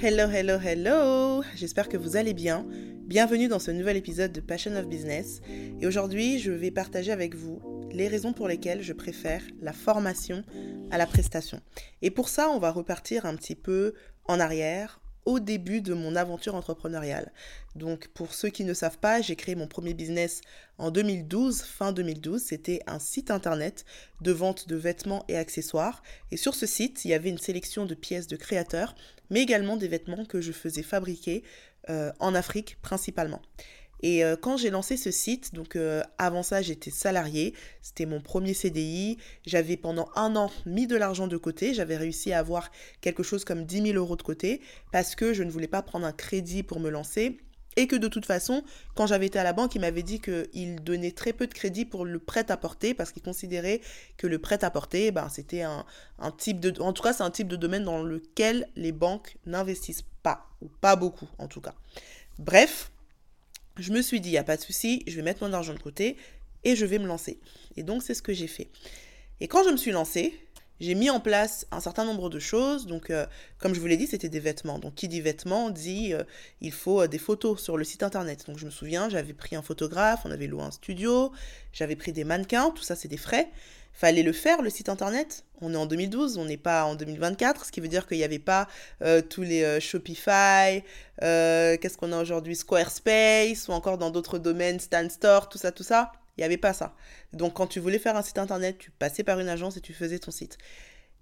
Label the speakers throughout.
Speaker 1: Hello, hello, hello J'espère que vous allez bien. Bienvenue dans ce nouvel épisode de Passion of Business. Et aujourd'hui, je vais partager avec vous les raisons pour lesquelles je préfère la formation à la prestation. Et pour ça, on va repartir un petit peu en arrière, au début de mon aventure entrepreneuriale. Donc pour ceux qui ne savent pas, j'ai créé mon premier business en 2012, fin 2012. C'était un site internet de vente de vêtements et accessoires. Et sur ce site, il y avait une sélection de pièces de créateurs, mais également des vêtements que je faisais fabriquer euh, en Afrique principalement. Et euh, quand j'ai lancé ce site, donc euh, avant ça j'étais salarié, c'était mon premier CDI, j'avais pendant un an mis de l'argent de côté, j'avais réussi à avoir quelque chose comme 10 000 euros de côté parce que je ne voulais pas prendre un crédit pour me lancer. Et que de toute façon, quand j'avais été à la banque, il m'avait dit qu'il donnait très peu de crédit pour le prêt à porter parce qu'il considérait que le prêt à porter, ben, c'était un, type de... En tout cas, c'est un type de domaine dans lequel les banques n'investissent pas, ou pas beaucoup en tout cas. Bref, je me suis dit, il n'y a pas de souci, je vais mettre mon argent de côté et je vais me lancer. Et donc, c'est ce que j'ai fait. Et quand je me suis lancée, j'ai mis en place un certain nombre de choses. Donc, euh, comme je vous l'ai dit, c'était des vêtements. Donc, qui dit vêtements dit euh, il faut euh, des photos sur le site internet. Donc, je me souviens, j'avais pris un photographe, on avait loué un studio, j'avais pris des mannequins, tout ça, c'est des frais. Fallait le faire, le site internet. On est en 2012, on n'est pas en 2024, ce qui veut dire qu'il n'y avait pas tous les Shopify, qu'est-ce qu'on a aujourd'hui, Squarespace, ou encore dans d'autres domaines, Stan Store, tout ça, tout ça. Il n'y avait pas ça. Donc quand tu voulais faire un site internet, tu passais par une agence et tu faisais ton site.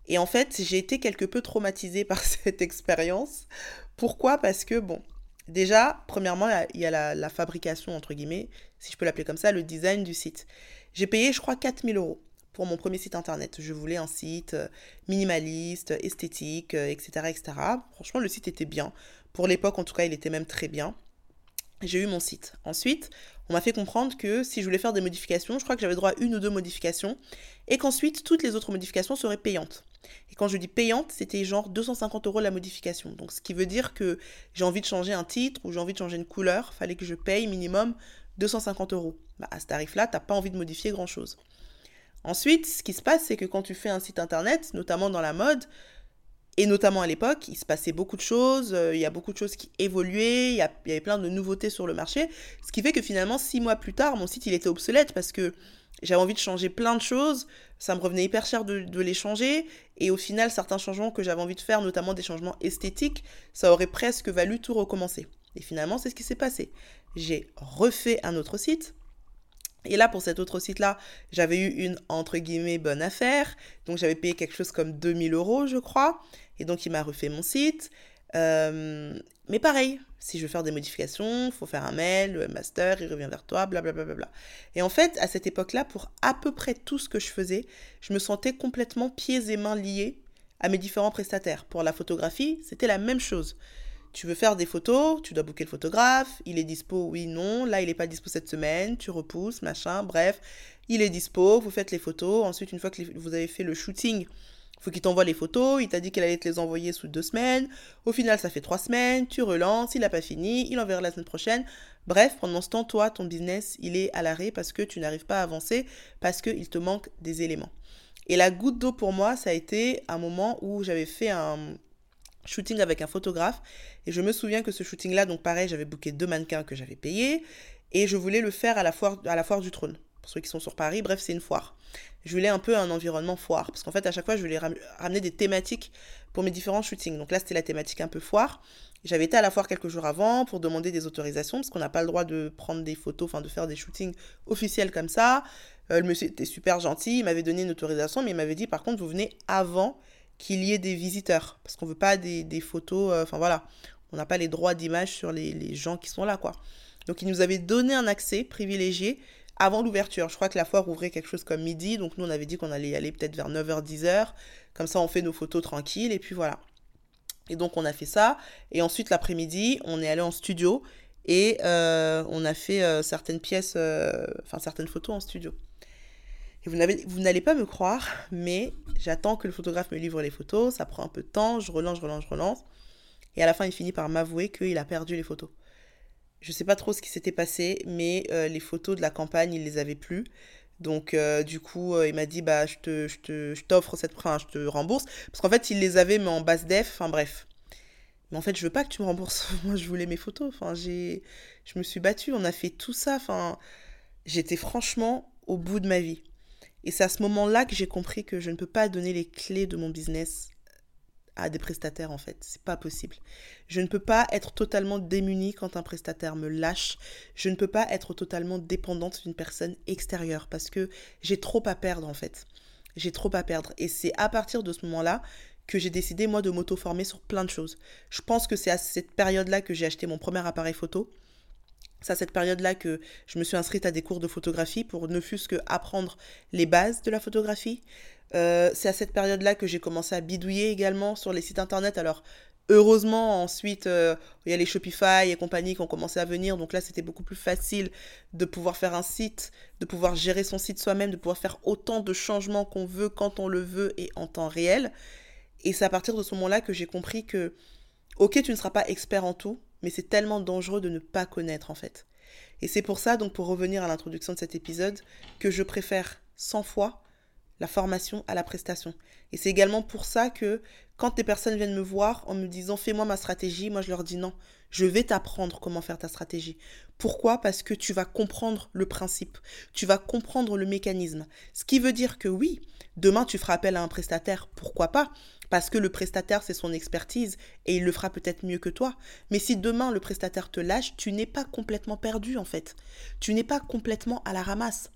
Speaker 1: Et en fait, j'ai été quelque peu traumatisée par cette expérience. Pourquoi? Parce que, bon, déjà, premièrement, il y a la, la fabrication, entre guillemets, si je peux l'appeler comme ça, le design du site. J'ai payé, je crois, 4000 euros pour mon premier site internet. Je voulais un site euh, minimaliste, esthétique, etc., euh, etc. Franchement, le site était bien. Pour l'époque, en tout cas, il était même très bien j'ai eu mon site. Ensuite, on m'a fait comprendre que si je voulais faire des modifications, je crois que j'avais droit à une ou deux modifications, et qu'ensuite toutes les autres modifications seraient payantes. Et quand je dis payante, c'était genre 250 euros la modification. Donc ce qui veut dire que j'ai envie de changer un titre ou j'ai envie de changer une couleur, fallait que je paye minimum 250 euros. Bah, à ce tarif-là, t'as pas envie de modifier grand-chose. Ensuite, ce qui se passe, c'est que quand tu fais un site internet, notamment dans la mode, et notamment à l'époque, il se passait beaucoup de choses, euh, il y a beaucoup de choses qui évoluaient, il y, avait plein de nouveautés sur le marché, ce qui fait que finalement, six mois plus tard, mon site, il était obsolète parce que j'avais envie de changer plein de choses, ça me revenait hyper cher de, de les changer, et au final, certains changements que j'avais envie de faire, notamment des changements esthétiques, ça aurait presque valu tout recommencer. Et finalement, c'est ce qui s'est passé. J'ai refait un autre site, et là, pour cet autre site-là, j'avais eu une, entre guillemets, bonne affaire. Donc, j'avais payé quelque chose comme 2000 euros, je crois. Et donc, il m'a refait mon site. Euh, mais pareil, si je veux faire des modifications, faut faire un mail, le master, il revient vers toi, blablabla. Bla, bla, bla. Et en fait, à cette époque-là, pour à peu près tout ce que je faisais, je me sentais complètement pieds et mains liés à mes différents prestataires. Pour la photographie, c'était la même chose. Tu veux faire des photos, tu dois booker le photographe, il est dispo, oui, non, là il n'est pas dispo cette semaine, tu repousses, machin, bref, il est dispo, vous faites les photos, ensuite une fois que vous avez fait le shooting, faut qu'il t'envoie les photos, il t'a dit qu'il allait te les envoyer sous deux semaines, au final ça fait trois semaines, tu relances, il n'a pas fini, il enverra la semaine prochaine. Bref, pendant ce temps, toi, ton business, il est à l'arrêt parce que tu n'arrives pas à avancer, parce qu'il te manque des éléments. Et la goutte d'eau pour moi, ça a été un moment où j'avais fait un shooting avec un photographe, et je me souviens que ce shooting-là, donc pareil, j'avais booké deux mannequins que j'avais payés, et je voulais le faire à la foire, à la foire du trône pour ceux qui sont sur Paris, bref, c'est une foire. Je voulais un peu un environnement foire, parce qu'en fait, à chaque fois, je voulais ramener des thématiques pour mes différents shootings. Donc là, c'était la thématique un peu foire. J'avais été à la foire quelques jours avant pour demander des autorisations, parce qu'on n'a pas le droit de prendre des photos, enfin de faire des shootings officiels comme ça. Euh, le monsieur était super gentil, il m'avait donné une autorisation, mais il m'avait dit par contre, vous venez avant qu'il y ait des visiteurs, parce qu'on veut pas des, des photos, euh, enfin voilà, on n'a pas les droits d'image sur les, les gens qui sont là, quoi. Donc il nous avait donné un accès privilégié avant l'ouverture. Je crois que la foire ouvrait quelque chose comme midi, donc nous on avait dit qu'on allait y aller peut-être vers 9h, 10h. Comme ça on fait nos photos tranquilles et puis voilà. Et donc on a fait ça. Et ensuite l'après-midi, on est allé en studio et euh, on a fait euh, certaines pièces, euh, enfin certaines photos en studio. Et vous n'allez pas me croire, mais j'attends que le photographe me livre les photos, ça prend un peu de temps, je relance, je relance, je relance. Et à la fin, il finit par m'avouer qu'il a perdu les photos. Je sais pas trop ce qui s'était passé, mais euh, les photos de la campagne, il les avait plus. Donc euh, du coup, euh, il m'a dit bah je te je t'offre cette enfin, je te rembourse parce qu'en fait, il les avait mais en basse def, enfin bref. Mais en fait, je veux pas que tu me rembourses. Moi, je voulais mes photos. Enfin, j'ai, je me suis battue. On a fait tout ça. Enfin, j'étais franchement au bout de ma vie. Et c'est à ce moment-là que j'ai compris que je ne peux pas donner les clés de mon business à des prestataires en fait, c'est pas possible. Je ne peux pas être totalement démunie quand un prestataire me lâche. Je ne peux pas être totalement dépendante d'une personne extérieure parce que j'ai trop à perdre en fait. J'ai trop à perdre et c'est à partir de ce moment-là que j'ai décidé moi de m'auto-former sur plein de choses. Je pense que c'est à cette période-là que j'ai acheté mon premier appareil photo. C'est à cette période-là que je me suis inscrite à des cours de photographie pour ne fût-ce que apprendre les bases de la photographie. Euh, c'est à cette période-là que j'ai commencé à bidouiller également sur les sites internet. Alors, heureusement, ensuite, euh, il y a les Shopify et compagnie qui ont commencé à venir. Donc là, c'était beaucoup plus facile de pouvoir faire un site, de pouvoir gérer son site soi-même, de pouvoir faire autant de changements qu'on veut quand on le veut et en temps réel. Et c'est à partir de ce moment-là que j'ai compris que, ok, tu ne seras pas expert en tout, mais c'est tellement dangereux de ne pas connaître en fait. Et c'est pour ça, donc pour revenir à l'introduction de cet épisode, que je préfère 100 fois la formation à la prestation. Et c'est également pour ça que quand des personnes viennent me voir en me disant fais-moi ma stratégie, moi je leur dis non, je vais t'apprendre comment faire ta stratégie. Pourquoi? Parce que tu vas comprendre le principe, tu vas comprendre le mécanisme. Ce qui veut dire que oui, demain tu feras appel à un prestataire, pourquoi pas? Parce que le prestataire c'est son expertise et il le fera peut-être mieux que toi. Mais si demain le prestataire te lâche, tu n'es pas complètement perdu en fait. Tu n'es pas complètement à la ramasse.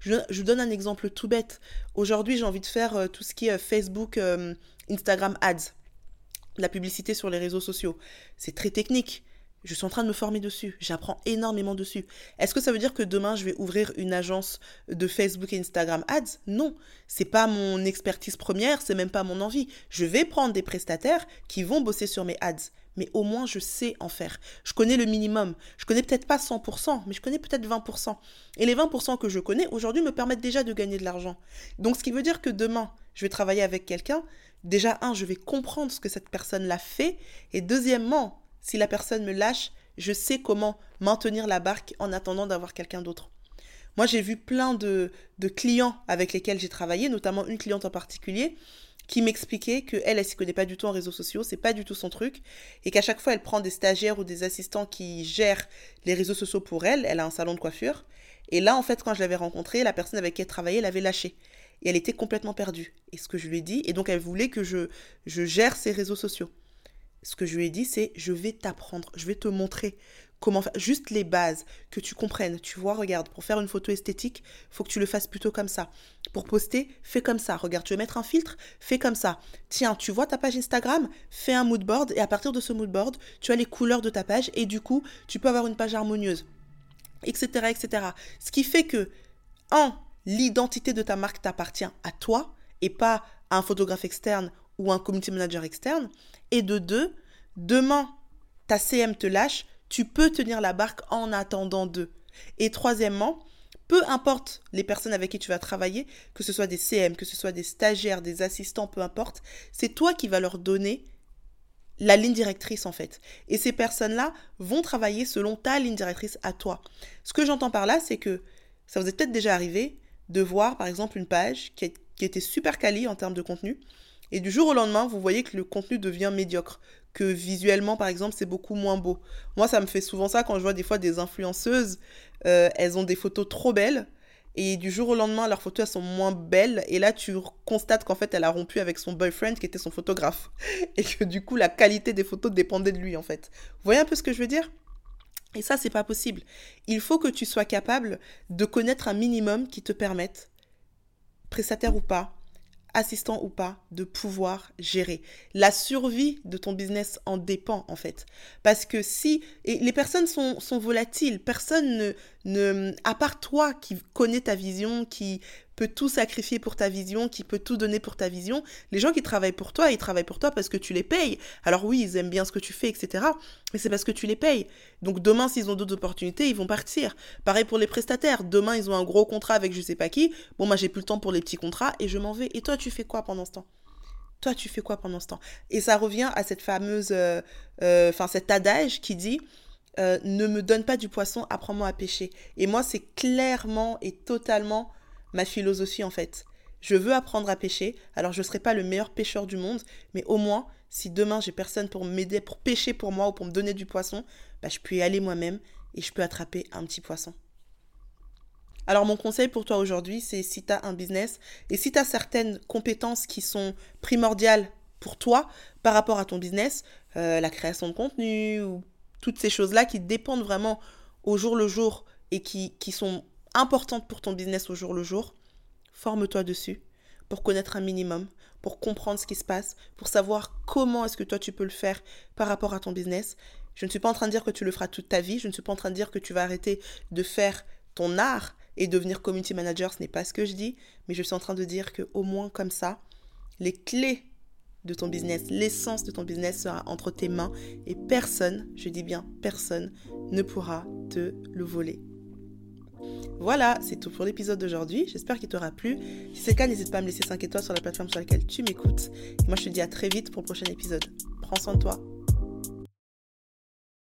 Speaker 1: Je, donne un exemple tout bête. Aujourd'hui, j'ai envie de faire euh, tout ce qui est euh, Facebook, euh, Instagram Ads, la publicité sur les réseaux sociaux. C'est très technique. Je suis en train de me former dessus. J'apprends énormément dessus. Est-ce que ça veut dire que demain je vais ouvrir une agence de Facebook et Instagram Ads? Non, c'est pas mon expertise première, c'est même pas mon envie. Je vais prendre des prestataires qui vont bosser sur mes ads mais au moins je sais en faire. Je connais le minimum. Je connais peut-être pas 100%, mais je connais peut-être 20%. Et les 20% que je connais aujourd'hui me permettent déjà de gagner de l'argent. Donc ce qui veut dire que demain, je vais travailler avec quelqu'un. Déjà, un, je vais comprendre ce que cette personne l'a fait. Et deuxièmement, si la personne me lâche, je sais comment maintenir la barque en attendant d'avoir quelqu'un d'autre. Moi, j'ai vu plein de, clients avec lesquels j'ai travaillé, notamment une cliente en particulier, qui m'expliquait que elle, elle s'y connaît pas du tout en réseaux sociaux, c'est pas du tout son truc, et qu'à chaque fois elle prend des stagiaires ou des assistants qui gèrent les réseaux sociaux pour elle. Elle a un salon de coiffure, et là en fait quand je l'avais rencontrée, la personne avec qui elle travaillait l'avait lâchée et elle était complètement perdue. Et ce que je lui ai dit, et donc elle voulait que je je gère ses réseaux sociaux. Ce que je lui ai dit, c'est je vais t'apprendre, je vais te montrer comment faire, juste les bases, que tu comprennes. Tu vois, regarde, pour faire une photo esthétique, faut que tu le fasses plutôt comme ça. Pour poster, fais comme ça. Regarde, tu veux mettre un filtre, fais comme ça. Tiens, tu vois ta page Instagram, fais un mood board et à partir de ce mood board, tu as les couleurs de ta page et du coup, tu peux avoir une page harmonieuse, etc., etc. Ce qui fait que, un, l'identité de ta marque t'appartient à toi et pas à un photographe externe ou un community manager externe. Et de deux, demain, ta CM te lâche, tu peux tenir la barque en attendant d'eux. Et troisièmement, peu importe les personnes avec qui tu vas travailler, que ce soit des CM, que ce soit des stagiaires, des assistants, peu importe, c'est toi qui vas leur donner la ligne directrice en fait. Et ces personnes-là vont travailler selon ta ligne directrice à toi. Ce que j'entends par là, c'est que ça vous est peut-être déjà arrivé de voir par exemple une page qui, qui était super quali en termes de contenu, et du jour au lendemain, vous voyez que le contenu devient médiocre, que visuellement, par exemple, c'est beaucoup moins beau. Moi, ça me fait souvent ça quand je vois des fois des influenceuses, euh, elles ont des photos trop belles, et du jour au lendemain, leurs photos, elles sont moins belles, et là, tu constates qu'en fait, elle a rompu avec son boyfriend qui était son photographe, et que du coup, la qualité des photos dépendait de lui, en fait. Vous voyez un peu ce que je veux dire? Et ça, c'est pas possible. Il faut que tu sois capable de connaître un minimum qui te permette, prestataire ou pas, assistant ou pas, de pouvoir gérer. La survie de ton business en dépend en fait. Parce que si les personnes sont volatiles, personne ne, ne, à part toi qui connais ta vision, qui peut tout sacrifier pour ta vision, qui peut tout donner pour ta vision. Les gens qui travaillent pour toi, ils travaillent pour toi parce que tu les payes. Alors oui, ils aiment bien ce que tu fais, etc. Mais c'est parce que tu les payes. Donc demain, s'ils ont d'autres opportunités, ils vont partir. Pareil pour les prestataires. Demain, ils ont un gros contrat avec je sais pas qui. Bon, moi, j'ai plus le temps pour les petits contrats et je m'en vais. Et toi, tu fais quoi pendant ce temps? Toi, tu fais quoi pendant ce temps? Et ça revient à cette fameuse, euh, euh, enfin, cet adage qui dit euh, ne me donne pas du poisson, apprends-moi à pêcher. Et moi, c'est clairement et totalement ma philosophie en fait. Je veux apprendre à pêcher, alors je ne serai pas le meilleur pêcheur du monde, mais au moins Si demain j'ai personne pour m'aider, pour pêcher pour moi ou pour me donner du poisson, bah, je peux y aller moi-même et je peux attraper un petit poisson. Alors mon conseil pour toi aujourd'hui, c'est si tu as un business et si tu as certaines compétences qui sont primordiales pour toi par rapport à ton business, euh, la création de contenu ou toutes ces choses-là qui dépendent vraiment au jour le jour et qui, sont importantes pour ton business au jour le jour, forme-toi dessus pour connaître un minimum, pour comprendre ce qui se passe, pour savoir comment est-ce que toi tu peux le faire par rapport à ton business. Je ne suis pas en train de dire que tu le feras toute ta vie, je ne suis pas en train de dire que tu vas arrêter de faire ton art et devenir community manager, ce n'est pas ce que je dis, mais je suis en train de dire que au moins comme ça, les clés de ton business, l'essence de ton business sera entre tes mains et personne, je dis bien personne, ne pourra te le voler. Voilà, c'est tout pour l'épisode d'aujourd'hui. J'espère qu'il t'aura plu. Si c'est le cas, n'hésite pas à me laisser 5 étoiles sur la plateforme sur laquelle tu m'écoutes. Moi, je te dis à très vite pour le prochain épisode. Prends soin de toi.